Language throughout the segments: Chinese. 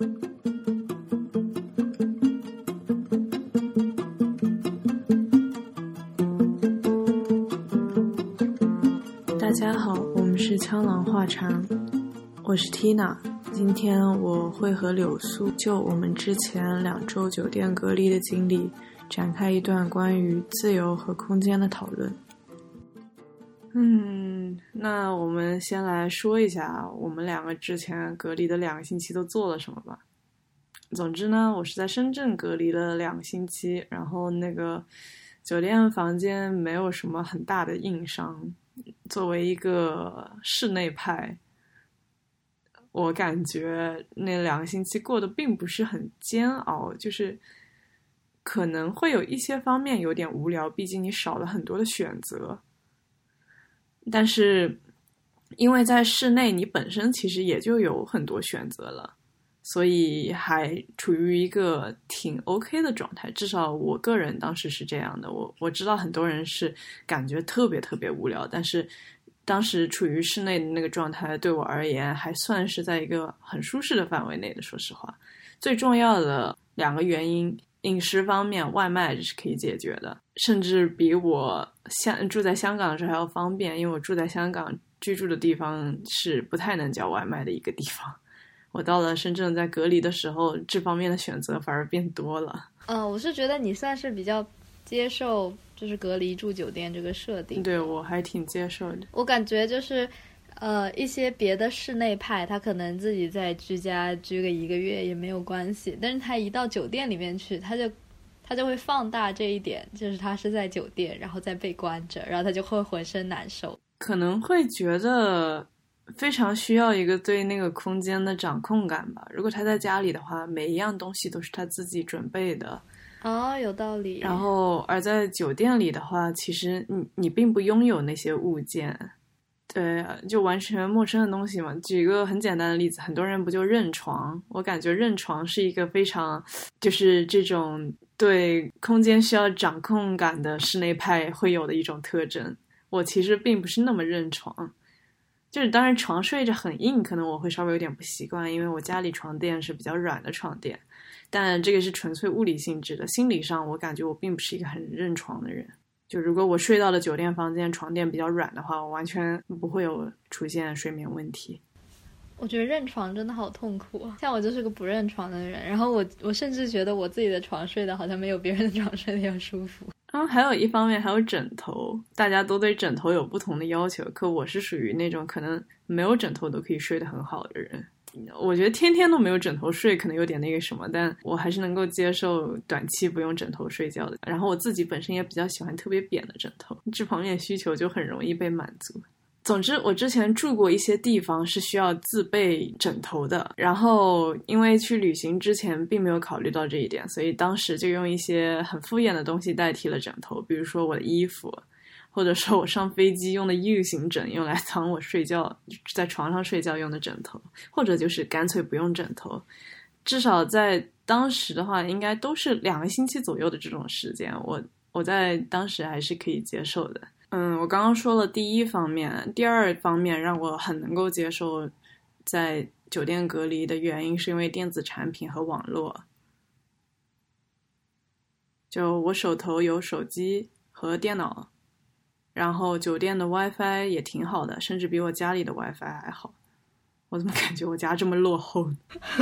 大家好，我们是枪狼话禅，我是 Tina。今天我会和柳苏就我们之前两周酒店隔离的经历展开一段关于自由和空间的讨论。我们先来说一下我们两个之前隔离的两个星期都做了什么吧。总之呢，我是在深圳隔离了两个星期，然后那个酒店房间没有什么很大的硬伤。作为一个室内派。我感觉那两个星期过得并不是很煎熬，就是可能会有一些方面有点无聊，毕竟你少了很多的选择。但是因为在室内，你本身其实也就有很多选择了，所以还处于一个挺 OK 的状态。至少我个人当时是这样的。我我知道很多人是感觉特别特别无聊，但是。当时处于室内的那个状态，对我而言还算是在一个很舒适的范围内的。说实话，最重要的两个原因，饮食方面，外卖是可以解决的，甚至比我香住在香港的时候还要方便。因为我住在香港，居住的地方是不太能叫外卖的一个地方。我到了深圳，在隔离的时候，这方面的选择反而变多了。嗯，我是觉得你算是比较接受。就是隔离住酒店这个设定，对我还挺接受的。我感觉就是，呃，一些别的室内派，他可能自己在居家居个一个月也没有关系，但是他一到酒店里面去，他就他就会放大这一点，就是他是在酒店，然后在被关着，然后他就会浑身难受，可能会觉得非常需要一个对那个空间的掌控感吧。如果他在家里的话，每一样东西都是他自己准备的。哦，有道理。然后，而在酒店里的话，其实你你并不拥有那些物件，对，就完全陌生的东西嘛。举个很简单的例子，很多人不就认床？我感觉认床是一个非常，就是这种对空间需要掌控感的室内派会有的一种特征。我其实并不是那么认床，就是当然床睡着很硬，可能我会稍微有点不习惯，因为我家里床垫是比较软的床垫。但这个是纯粹物理性质的，心理上我感觉我并不是一个很认床的人。就如果我睡到了酒店房间，床垫比较软的话，我完全不会有出现睡眠问题。我觉得认床真的好痛苦啊！像我就是个不认床的人，然后我我甚至觉得我自己的床睡的好像没有别人的床睡的要舒服。然后还有一方面还有枕头，大家都对枕头有不同的要求，可我是属于那种可能没有枕头都可以睡得很好的人。我觉得天天都没有枕头睡，可能有点那个什么，但我还是能够接受短期不用枕头睡觉的。然后我自己本身也比较喜欢特别扁的枕头，这方面需求就很容易被满足。总之，我之前住过一些地方是需要自备枕头的，然后因为去旅行之前并没有考虑到这一点，所以当时就用一些很敷衍的东西代替了枕头，比如说我的衣服。或者说我上飞机用的 U 型枕，用来藏我睡觉在床上睡觉用的枕头，或者就是干脆不用枕头，至少在当时的话，应该都是两个星期左右的这种时间，我我在当时还是可以接受的。嗯，我刚刚说了第一方面，第二方面让我很能够接受在酒店隔离的原因，是因为电子产品和网络。就我手头有手机和电脑。然后酒店的 WiFi 也挺好的，甚至比我家里的 WiFi 还好。我怎么感觉我家这么落后？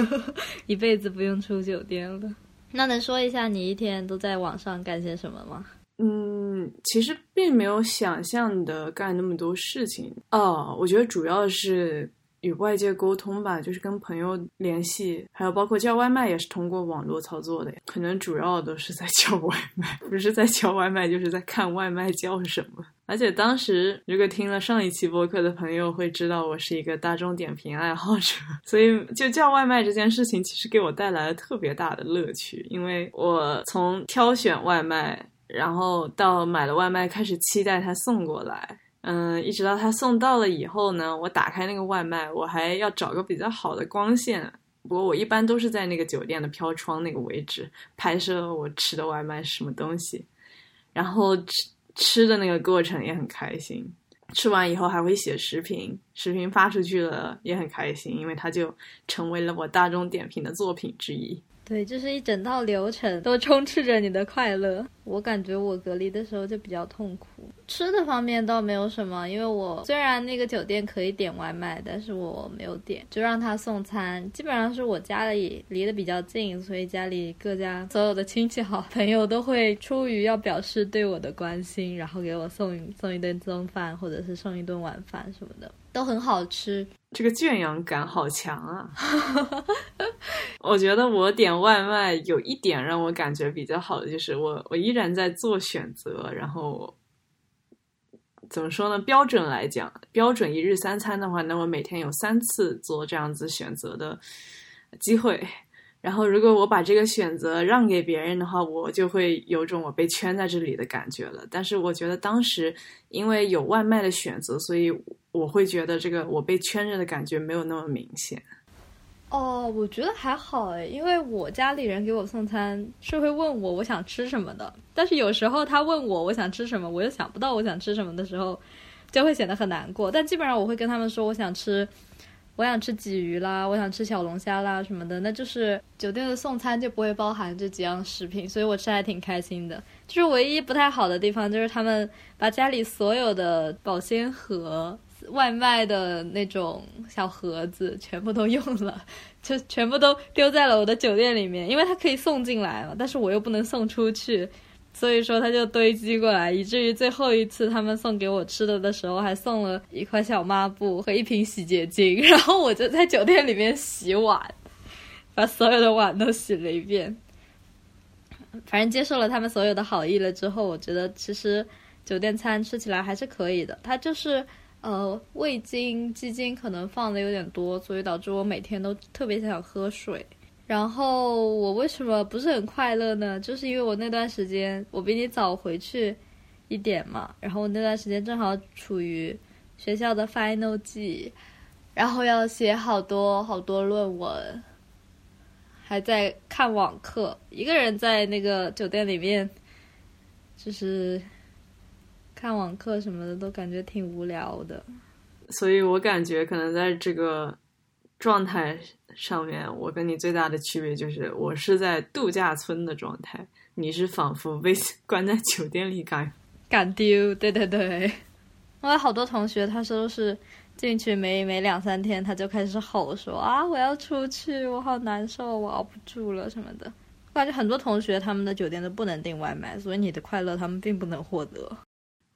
一辈子不用出酒店了。那能说一下你一天都在网上干些什么吗？嗯，其实并没有想象的干那么多事情。哦，我觉得主要是。与外界沟通吧，就是跟朋友联系，还有包括叫外卖也是通过网络操作的。可能主要都是在叫外卖，不是在叫外卖，就是在看外卖叫什么。而且当时如果听了上一期播客的朋友会知道，我是一个大众点评爱好者，所以就叫外卖这件事情其实给我带来了特别大的乐趣，因为我从挑选外卖，然后到买了外卖开始期待它送过来。嗯，一直到他送到了以后呢，我打开那个外卖，我还要找个比较好的光线。不过我一般都是在那个酒店的飘窗那个位置拍摄我吃的外卖什么东西，然后吃吃的那个过程也很开心。吃完以后还会写视频，视频发出去了也很开心，因为它就成为了我大众点评的作品之一。对，就是一整套流程都充斥着你的快乐。我感觉我隔离的时候就比较痛苦，吃的方面倒没有什么，因为我虽然那个酒店可以点外卖，但是我没有点，就让他送餐。基本上是我家里离得比较近，所以家里各家所有的亲戚好朋友都会出于要表示对我的关心，然后给我送送一顿中饭，或者是送一顿晚饭什么的，都很好吃。这个圈养感好强啊！我觉得我点外卖有一点让我感觉比较好的，就是我我依然在做选择。然后怎么说呢？标准来讲，标准一日三餐的话，那我每天有三次做这样子选择的机会。然后如果我把这个选择让给别人的话，我就会有种我被圈在这里的感觉了。但是我觉得当时因为有外卖的选择，所以。我会觉得这个我被圈着的感觉没有那么明显。哦，我觉得还好诶，因为我家里人给我送餐是会问我我想吃什么的，但是有时候他问我我想吃什么，我又想不到我想吃什么的时候，就会显得很难过。但基本上我会跟他们说我想吃，我想吃鲫鱼啦，我想吃小龙虾啦什么的，那就是酒店的送餐就不会包含这几样食品，所以我吃还挺开心的。就是唯一不太好的地方就是他们把家里所有的保鲜盒。外卖的那种小盒子全部都用了，就全部都丢在了我的酒店里面，因为它可以送进来嘛，但是我又不能送出去，所以说它就堆积过来，以至于最后一次他们送给我吃的的时候，还送了一块小抹布和一瓶洗洁精，然后我就在酒店里面洗碗，把所有的碗都洗了一遍。反正接受了他们所有的好意了之后，我觉得其实酒店餐吃起来还是可以的，它就是。呃，味精、鸡精可能放的有点多，所以导致我每天都特别想喝水。然后我为什么不是很快乐呢？就是因为我那段时间我比你早回去一点嘛，然后我那段时间正好处于学校的 final 季，然后要写好多好多论文，还在看网课，一个人在那个酒店里面，就是。看网课什么的都感觉挺无聊的，所以我感觉可能在这个状态上面，我跟你最大的区别就是我是在度假村的状态，你是仿佛被 关在酒店里赶赶丢。对对对，我有好多同学，他说是进去没没两三天，他就开始吼说啊我要出去，我好难受，我熬不住了什么的。我感觉很多同学他们的酒店都不能订外卖，所以你的快乐他们并不能获得。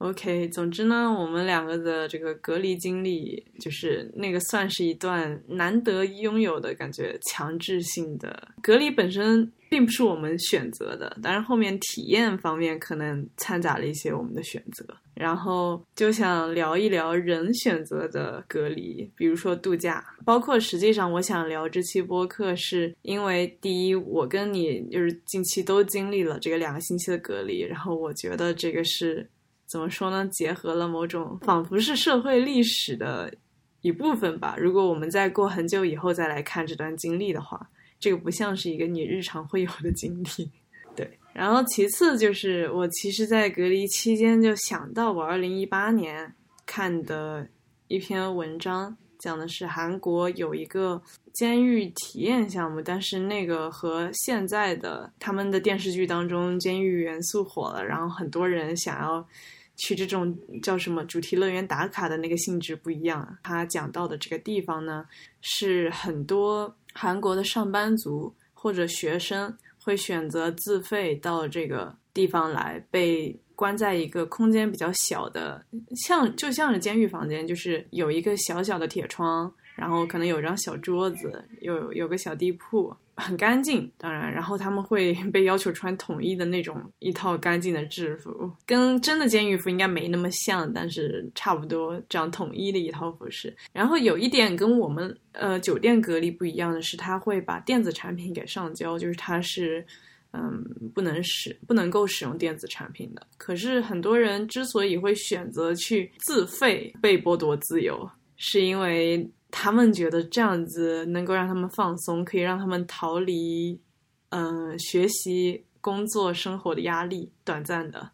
OK，总之呢，我们两个的这个隔离经历，就是那个算是一段难得拥有的感觉，强制性的隔离本身并不是我们选择的，但是后面体验方面可能掺杂了一些我们的选择。然后就想聊一聊人选择的隔离，比如说度假，包括实际上我想聊这期播客，是因为第一，我跟你就是近期都经历了这个两个星期的隔离，然后我觉得这个是。怎么说呢？结合了某种仿佛是社会历史的一部分吧。如果我们在过很久以后再来看这段经历的话，这个不像是一个你日常会有的经历。对。然后其次就是我其实，在隔离期间就想到我二零一八年看的一篇文章，讲的是韩国有一个监狱体验项目，但是那个和现在的他们的电视剧当中监狱元素火了，然后很多人想要。去这种叫什么主题乐园打卡的那个性质不一样。他讲到的这个地方呢，是很多韩国的上班族或者学生会选择自费到这个地方来，被关在一个空间比较小的，像就像是监狱房间，就是有一个小小的铁窗，然后可能有张小桌子，有有个小地铺。很干净，当然，然后他们会 被要求穿统一的那种一套干净的制服，跟真的监狱服应该没那么像，但是差不多这样统一的一套服饰。然后有一点跟我们呃酒店隔离不一样的是，他会把电子产品给上交，就是他是嗯不能使不能够使用电子产品的。可是很多人之所以会选择去自费被剥夺自由，是因为。他们觉得这样子能够让他们放松，可以让他们逃离，嗯，学习、工作、生活的压力，短暂的。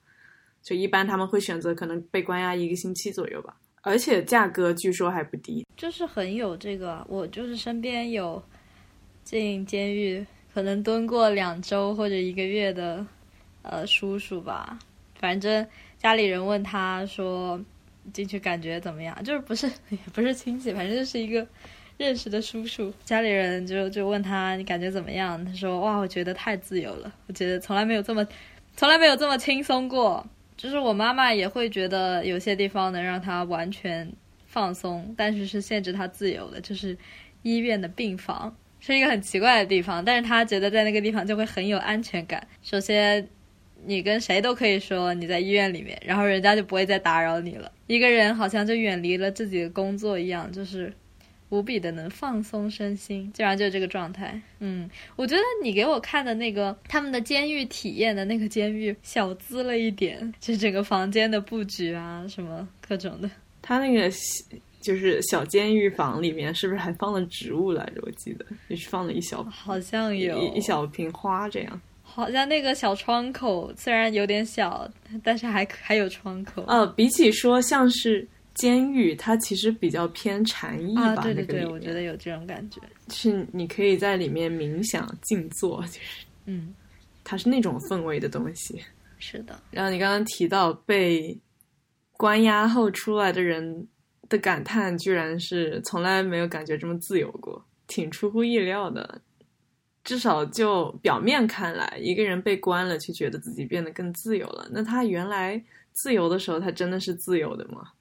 就一般他们会选择可能被关押一个星期左右吧。而且价格据说还不低。就是很有这个，我就是身边有进监狱可能蹲过两周或者一个月的呃叔叔吧，反正家里人问他说进去感觉怎么样，就是不是 也不是亲戚，反正就是一个认识的叔叔，家里人就就问他你感觉怎么样？他说哇，我觉得太自由了，我觉得从来没有这么从来没有这么轻松过。就是我妈妈也会觉得有些地方能让她完全放松，但是是限制她自由的，就是医院的病房是一个很奇怪的地方，但是她觉得在那个地方就会很有安全感。首先，你跟谁都可以说你在医院里面，然后人家就不会再打扰你了。一个人好像就远离了自己的工作一样，就是无比的能放松身心，基本上就是这个状态。嗯，我觉得你给我看的那个他们的监狱体验的那个监狱小资了一点，就整个房间的布局啊，什么各种的。他那个就是小监狱房里面是不是还放了植物来着？我记得也是放了一小好像有一一小瓶花这样。好像那个小窗口虽然有点小，但是还还有窗口。呃，比起说像是监狱，它其实比较偏禅意吧。啊，对对对，我觉得有这种感觉。是你可以在里面冥想静坐，就是嗯，它是那种氛围的东西。是的，然后你刚刚提到被关押后出来的人的感叹，居然是从来没有感觉这么自由过，挺出乎意料的。至少就表面看来，一个人被关了，却觉得自己变得更自由了。那他原来自由的时候，他真的是自由的吗？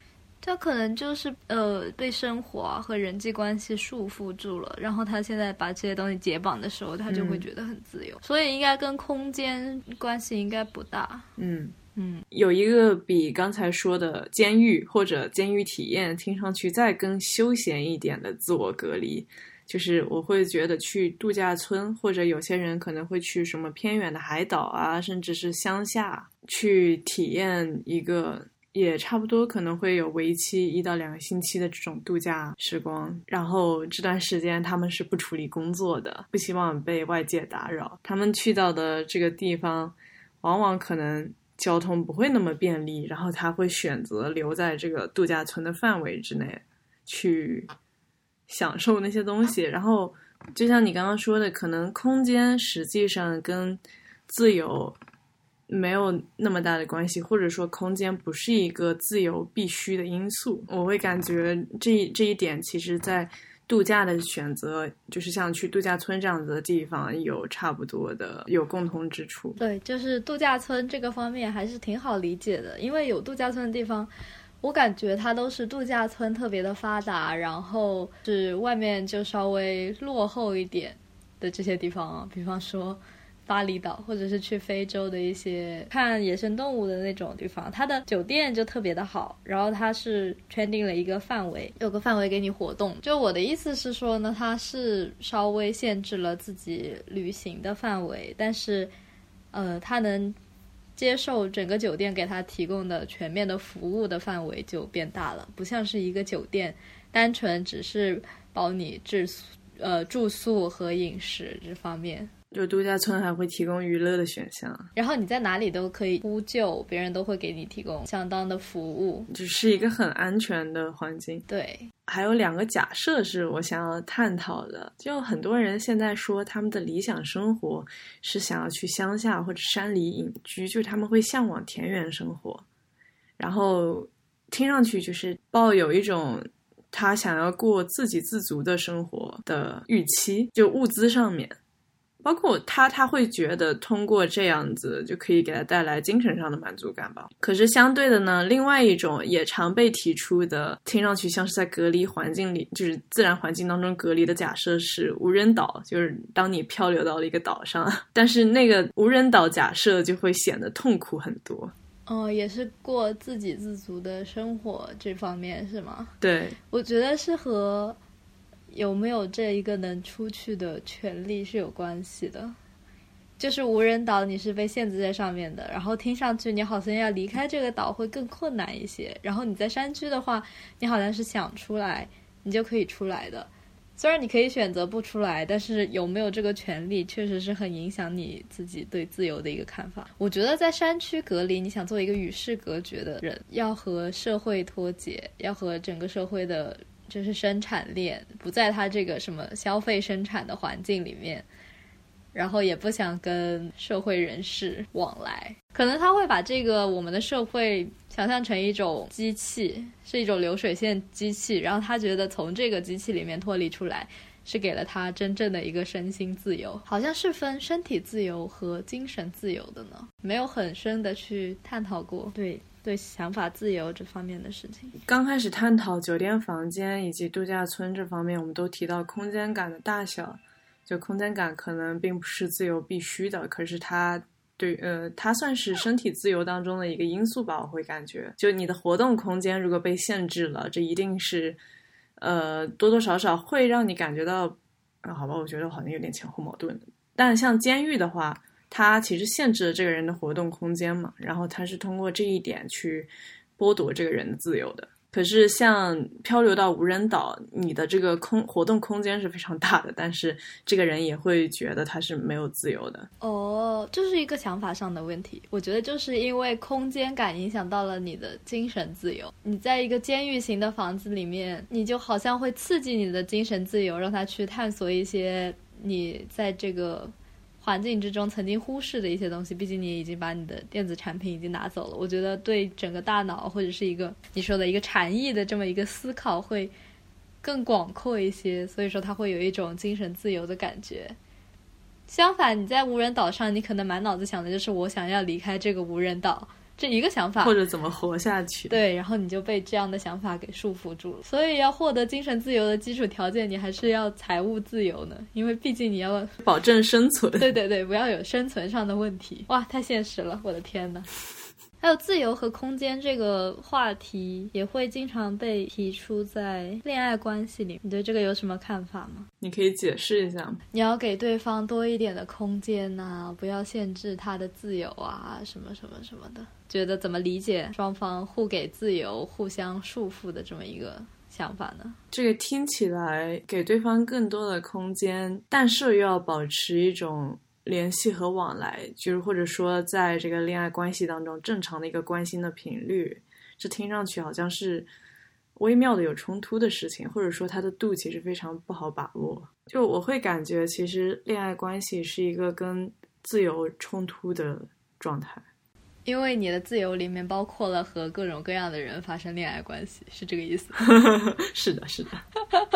他可能就是呃被生活啊和人际关系束缚住了，然后他现在把这些东西解绑的时候，他就会嗯觉得很自由。所以应该跟空间关系应该不大。嗯，嗯，有一个比刚才说的监狱或者监狱体验听上去再更休闲一点的自我隔离，就是我会觉得去度假村，或者有些人可能会去什么偏远的海岛啊，甚至是乡下去体验一个。也差不多可能会有为期一到两个星期的这种度假时光，然后这段时间他们是不处理工作的，不希望被外界打扰。他们去到的这个地方，往往可能交通不会那么便利，然后他会选择留在这个度假村的范围之内去享受那些东西。然后，就像你刚刚说的，可能空间实际上跟自由没有那么大的关系，或者说空间不是一个自由必须的因素。我会感觉这这一点，其实在度假的选择，就是像去度假村这样子的地方，有差不多的有共同之处。对，就是度假村这个方面还是挺好理解的，因为有度假村的地方，我感觉它都是度假村特别的发达，然后是外面就稍微落后一点的这些地方，比方说。巴厘岛，或者是去非洲的一些看野生动物的那种地方，它的酒店就特别的好，然后它是圈定了一个范围，有个范围给你活动。就我的意思是说呢，它是稍微限制了自己旅行的范围，但是，呃，它能接受整个酒店给他提供的全面的服务的范围就变大了，不像是一个酒店单纯只是包你住宿呃住宿和饮食这方面。就度假村还会提供娱乐的选项，然后你在哪里都可以呼救，别人都会给你提供相当的服务，就是一个很安全的环境。对，还有两个假设是我想要探讨的，就很多人现在说他们的理想生活是想要去乡下或者山里隐居，就是他们会向往田园生活，然后听上去就是抱有一种他想要过自给自足的生活的预期，就物资上面。包括他，他会觉得通过这样子就可以给他带来精神上的满足感吧。可是相对的呢，另外一种也常被提出的，听上去像是在隔离环境里，就是自然环境当中隔离的假设是无人岛，就是当你漂流到了一个岛上，但是那个无人岛假设就会显得痛苦很多。哦，也是过自给自足的生活这方面是吗？对，我觉得是和。有没有这一个能出去的权利是有关系的，就是无人岛你是被限制在上面的，然后听上去你好像要离开这个岛会更困难一些，然后你在山区的话，你好像是想出来你就可以出来的，虽然你可以选择不出来，但是有没有这个权利，确实是很影响你自己对自由的一个看法。我觉得在山区隔离，你想做一个与世隔绝的人，要和社会脱节，要和整个社会的，就是生产链不在他这个什么消费生产的环境里面。然后也不想跟社会人士往来，可能他会把这个我们的社会想象成一种机器，是一种流水线机器。然后他觉得从这个机器里面脱离出来，是给了他真正的一个身心自由，好像是分身体自由和精神自由的呢。没有很深的去探讨过对对想法自由这方面的事情。刚开始探讨酒店房间以及度假村这方面，我们都提到空间感的大小。就空间感可能并不是自由必须的，可是它对呃，它算是身体自由当中的一个因素吧。我会感觉，就你的活动空间如果被限制了，这一定是呃多多少少会让你感觉到啊，好吧，我觉得好像有点前后矛盾。但像监狱的话，它其实限制了这个人的活动空间嘛，然后它是通过这一点去剥夺这个人的自由的。可是，像漂流到无人岛，你的这个空活动空间是非常大的，但是这个人也会觉得他是没有自由的。哦，这是一个想法上的问题。我觉得就是因为空间感影响到了你的精神自由。你在一个监狱型的房子里面，你就好像会刺激你的精神自由，让他去探索一些你在这个。环境之中曾经忽视的一些东西，毕竟你已经把你的电子产品已经拿走了。我觉得对整个大脑或者是一个你说的一个禅意的这么一个思考会更广阔一些，所以说它会有一种精神自由的感觉。相反，你在无人岛上，你可能满脑子想的就是我想要离开这个无人岛。这一个想法，或者怎么活下去？对，然后你就被这样的想法给束缚住了。所以要获得精神自由的基础条件，你还是要财务自由呢，因为毕竟你要保证生存。对对对，不要有生存上的问题。哇，太现实了，我的天呐。还有自由和空间这个话题也会经常被提出在恋爱关系里，你对这个有什么看法吗？你可以解释一下吗。你要给对方多一点的空间呐，不要限制他的自由啊，什么什么什么的。觉得怎么理解双方互给自由、互相束缚的这么一个想法呢？这个听起来给对方更多的空间，但是又要保持一种。联系和往来，就是或者说，在这个恋爱关系当中，正常的一个关心的频率，这听上去好像是微妙的有冲突的事情，或者说它的度其实非常不好把握。就我会感觉，其实恋爱关系是一个跟自由冲突的状态，因为你的自由里面包括了和各种各样的人发生恋爱关系，是这个意思？是的，是的。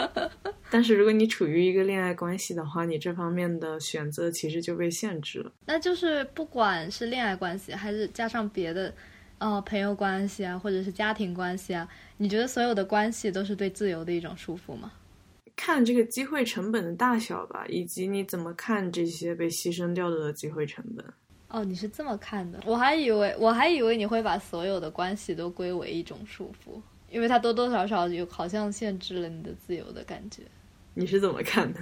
但是如果你处于一个恋爱关系的话，你这方面的选择其实就被限制了。那就是不管是恋爱关系，还是加上别的，呃，朋友关系啊，或者是家庭关系啊，你觉得所有的关系都是对自由的一种束缚吗？看这个机会成本的大小吧，以及你怎么看这些被牺牲掉的机会成本。哦，你是这么看的？我还以为我还以为你会把所有的关系都归为一种束缚，因为它多多少少有好像限制了你的自由的感觉。你是怎么看的？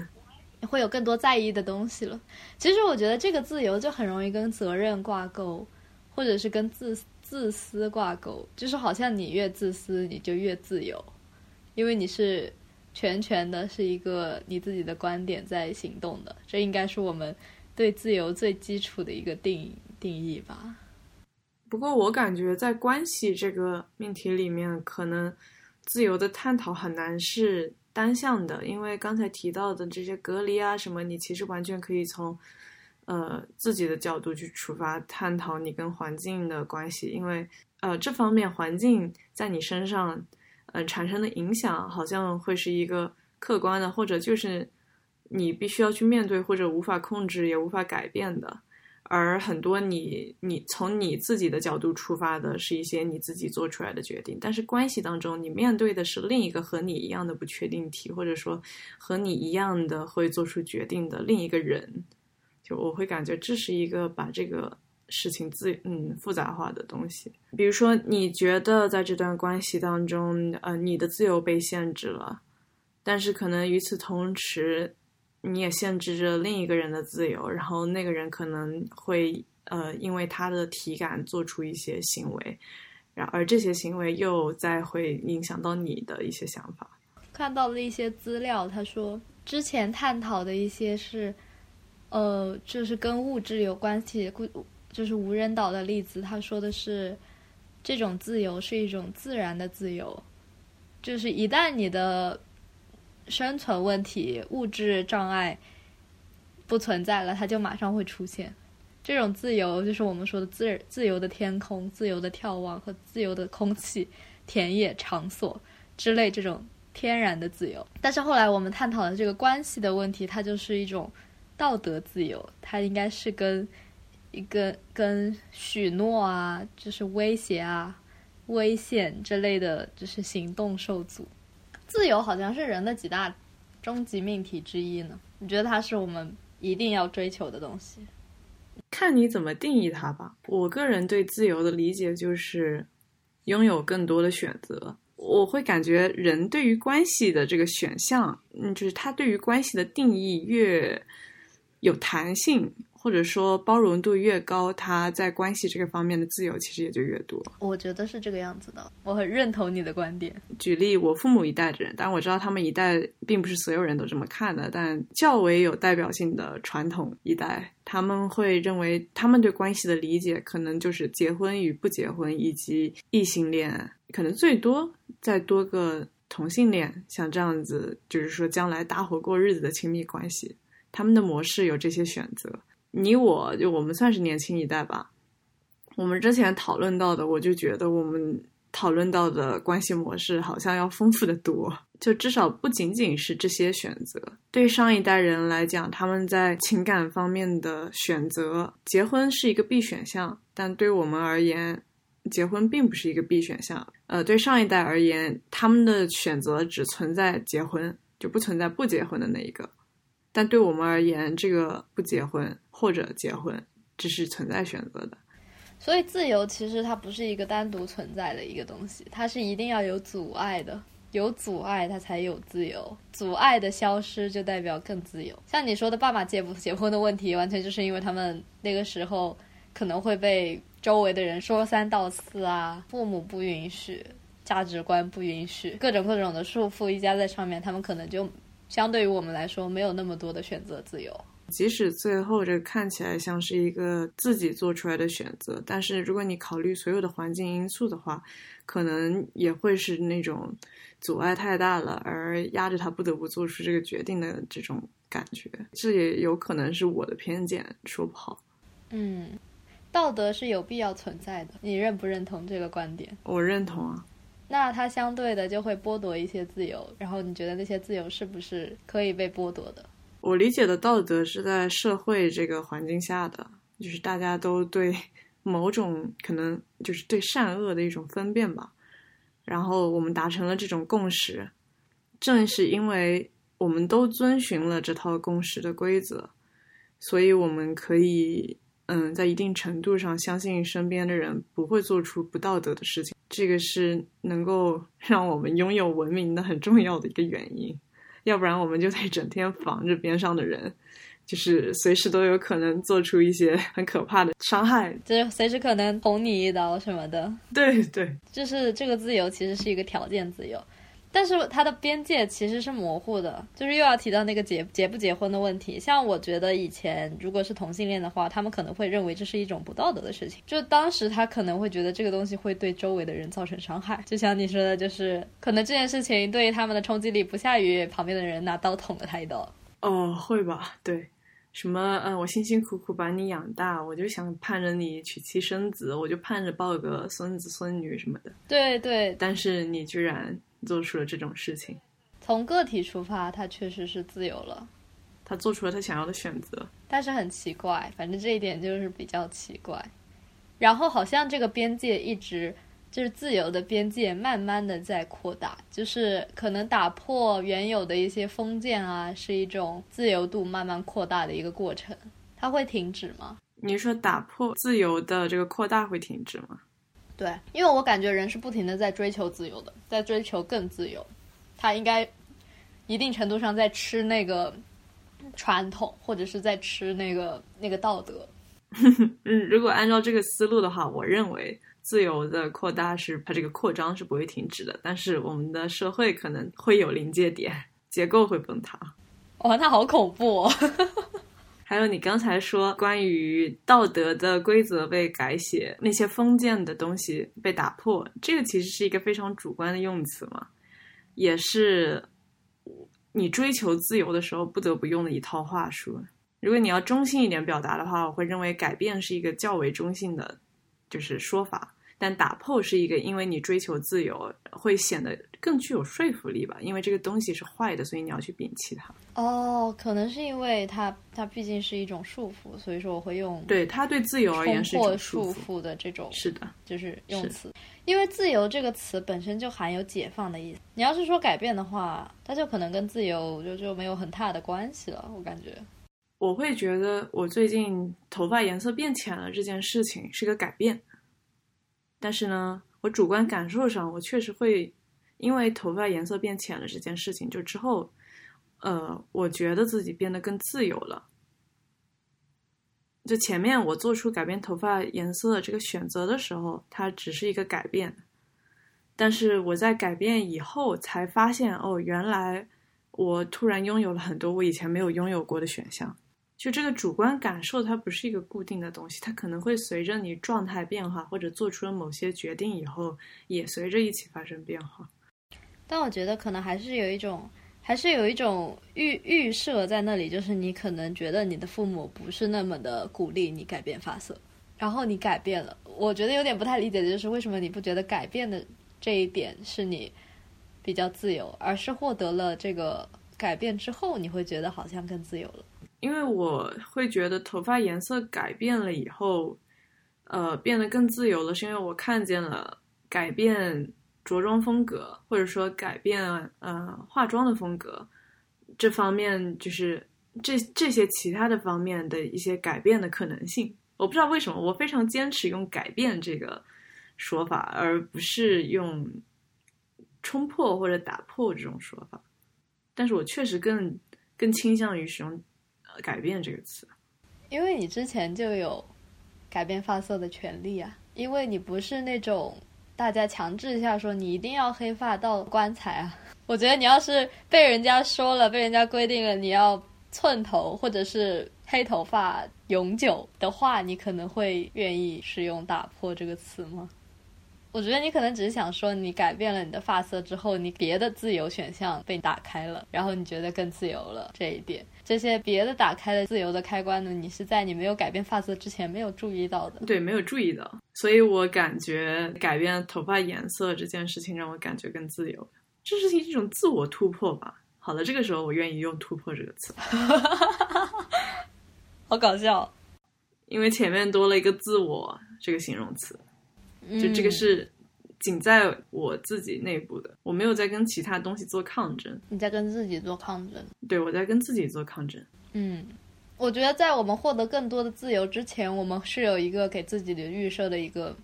会有更多在意的东西了。其实我觉得这个自由就很容易跟责任挂钩，或者是跟自自私挂钩。就是好像你越自私，你就越自由，因为你是全权的，是一个你自己的观点在行动的。这应该是我们对自由最基础的一个定定义吧。不过我感觉在关系这个命题里面，可能自由的探讨很难是。单向的，因为刚才提到的这些隔离啊什么，你其实完全可以从，呃自己的角度去出发探讨你跟环境的关系，因为呃这方面环境在你身上，呃产生的影响好像会是一个客观的，或者就是你必须要去面对或者无法控制也无法改变的。而很多你你从你自己的角度出发的是一些你自己做出来的决定，但是关系当中你面对的是另一个和你一样的不确定体，或者说和你一样的会做出决定的另一个人，就我会感觉这是一个把这个事情自嗯复杂化的东西。比如说，你觉得在这段关系当中，呃，你的自由被限制了，但是可能与此同时。你也限制着另一个人的自由，然后那个人可能会呃，因为他的体感做出一些行为，然而这些行为又再会影响到你的一些想法。看到了一些资料，他说之前探讨的一些是，呃，就是跟物质有关系，就是无人岛的例子，他说的是这种自由是一种自然的自由，就是一旦你的生存问题、物质障碍不存在了，它就马上会出现。这种自由就是我们说的自自由的天空、自由的眺望和自由的空气、田野场所之类这种天然的自由。但是后来我们探讨的这个关系的问题，它就是一种道德自由，它应该是跟一个跟许诺啊、就是威胁啊、危险之类的就是行动受阻。自由好像是人的几大终极命题之一呢？你觉得它是我们一定要追求的东西？看你怎么定义它吧。我个人对自由的理解就是拥有更多的选择。我会感觉人对于关系的这个选项，嗯，就是他对于关系的定义越有弹性。或者说包容度越高，他在关系这个方面的自由其实也就越多。我觉得是这个样子的，我很认同你的观点。举例，我父母一代的人，当然我知道他们一代并不是所有人都这么看的，但较为有代表性的传统一代，他们会认为他们对关系的理解可能就是结婚与不结婚，以及异性恋，可能最多再多个同性恋，像这样子，就是说将来搭伙过日子的亲密关系，他们的模式有这些选择。你我就我们算是年轻一代吧。我们之前讨论到的，我就觉得我们讨论到的关系模式好像要丰富的多。就至少不仅仅是这些选择。对上一代人来讲，他们在情感方面的选择，结婚是一个必选项。但对我们而言，结婚并不是一个必选项。呃，对上一代而言，他们的选择只存在结婚，就不存在不结婚的那一个。但对我们而言，这个不结婚或者结婚，这是存在选择的。所以，自由其实它不是一个单独存在的一个东西，它是一定要有阻碍的，有阻碍它才有自由。阻碍的消失就代表更自由。像你说的，爸妈结不 结婚的问题，完全就是因为他们那个时候可能会被周围的人说三道四啊，父母不允许，价值观不允许，各种各种的束缚一加在上面，他们可能就。相对于我们来说，没有那么多的选择自由。即使最后这看起来像是一个自己做出来的选择，但是如果你考虑所有的环境因素的话，可能也会是那种阻碍太大了，而压着他不得不做出这个决定的这种感觉。这也有可能是我的偏见，说不好。嗯，道德是有必要存在的，你认不认同这个观点？我认同啊。那它相对的就会剥夺一些自由，然后你觉得那些自由是不是可以被剥夺的？我理解的道德是在社会这个环境下的，就是大家都对某种可能就是对善恶的一种分辨吧，然后我们达成了这种共识，正是因为我们都遵循了这套共识的规则，所以我们可以。嗯，在一定程度上相信身边的人不会做出不道德的事情，这个是能够 让我们拥有文明的很重要的一个原因。要不然，我们就得整天防着边上的人，就是随时都有可能做出一些 很可怕的伤害，就是随时可能捅你一刀什么的。对对，就是这个自由其实是一个条件自由。但是它的边界其实是模糊的，就是又要提到那个结结不结婚的问题。像我觉得以前如果是同性恋的话，他们可能会认为这是一种不道德的事情，就当时他可能会觉得这个东西会对周围的人造成伤害。就像你说的，就是可能这件事情对于他们的冲击力不下于旁边的人拿刀捅了他一刀。哦，会吧？对，什么？嗯，我辛辛苦苦把你养大，我就想盼着你娶妻生子，我就盼着抱个孙子孙女什么的。对对，但是你居然。做出了这种事情，从个体出发，他确实是自由了，他做出了他想要的选择。但是很奇怪，反正这一点就是比较奇怪。然后好像这个边界一直就是自由的边界，慢慢的在扩大，就是可能打破原有的一些封建啊，是一种自由度慢慢扩大的一个过程。它会停止吗？你说打破自由的这个扩大会停止吗？对，因为我感觉人是不停的在追求自由的，在追求更自由，他应该一定程度上在吃那个传统，或者是在吃那个那个道德。嗯，如果按照这个思路的话，我认为自由的扩大是它这个扩张是不会停止的，但是我们的社会可能会有临界点，结构会崩塌。哇，那好恐怖哦！还有你刚才说关于道德的规则被改写，那些封建的东西被打破，这个其实是一个非常主观的用词嘛，也是你追求自由的时候不得不用的一套话术。如果你要中性一点表达的话，我会认为改变是一个较为中性的，就是说法。但打破是一个，因为你追求自由，会显得更具有说服力吧？因为这个东西是坏的，所以你要去摒弃它。哦，可能是因为它它毕竟是一种束缚，所以说我会用对它对自由而言是一种束缚的这种是的，就是用词。因为自由这个词本身就含有解放的意思。你要是说改变的话，它就可能跟自由就就没有很大的关系了。我感觉。我会觉得我最近头发颜色变浅了这件事情是个改变，但是呢，我主观感受上我确实会因为头发颜色变浅了这件事情，就之后，呃，我觉得自己变得更自由了。就前面我做出改变头发颜色的这个选择的时候，它只是一个改变，但是我在改变以后才发现，哦，原来我突然拥有了很多我以前没有拥有过的选项。就这个主观感受，它不是一个固定的东西，它可能会随着你状态变化，或者做出了某些决定以后，也随着一起发生变化。但我觉得可能还是有一种，还是有一种预预设在那里，就是你可能觉得你的父母不是那么的鼓励你改变发色，然后你改变了。我觉得有点不太理解的就是为什么你不觉得改变的这一点是你比较自由，而是获得了这个改变之后，你会觉得好像更自由了。因为我会觉得头发颜色改变了以后，呃，变得更自由了，是因为我看见了改变着装风格，或者说改变呃化妆的风格这方面，就是这这些其他的方面的一些改变的可能性。我不知道为什么，我非常坚持用改变这个说法，而不是用冲破或者打破这种说法。但是我确实更更倾向于使用。呃改变这个词，因为你之前就有改变发色的权利啊，因为你不是那种大家强制一下说你一定要黑发到棺材啊。我觉得你要是被人家说了，被人家规定了你要寸头或者是黑头发永久的话，你可能会愿意使用“打破”这个词吗？我觉得你可能只是想说，你改变了你的发色之后，你别的自由选项被打开了，然后你觉得更自由了。这一点，这些别的打开的自由的开关呢，你是在你没有改变发色之前没有注意到的。对，没有注意到，所以我感觉改变头发颜色这件事情让我感觉更自由，这是一种自我突破吧。好了，这个时候我愿意用“突破”这个词，好搞笑，因为前面多了一个“自我”这个形容词。就这个是仅在我自己内部的，我没有在跟其他东西做抗争。你在跟自己做抗争？对，我在跟自己做抗争。嗯，我觉得在我们获得更多的自由之前，我们是有一个给自己的预设的一个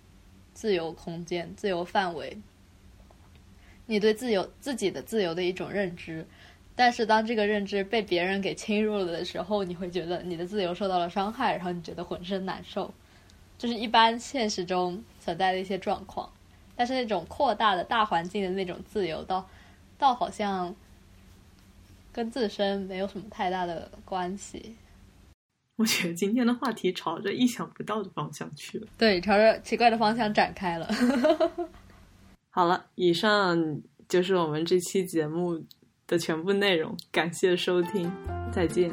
自由空间、自由范围。你对自由自己的自由的一种认知，但是当这个认知被别人给侵入了的时候，你会觉得你的自由受到了伤害，然后你觉得浑身难受。就是一般现实中存在的一些状况，但是那种扩大的大环境的那种自由，倒倒好像跟自身没有什么太大的关系。我觉得今天的话题朝着意想不到的方向去了，对，朝着奇怪的方向展开了。好了，以上就是我们这期节目的全部内容，感谢收听，再见。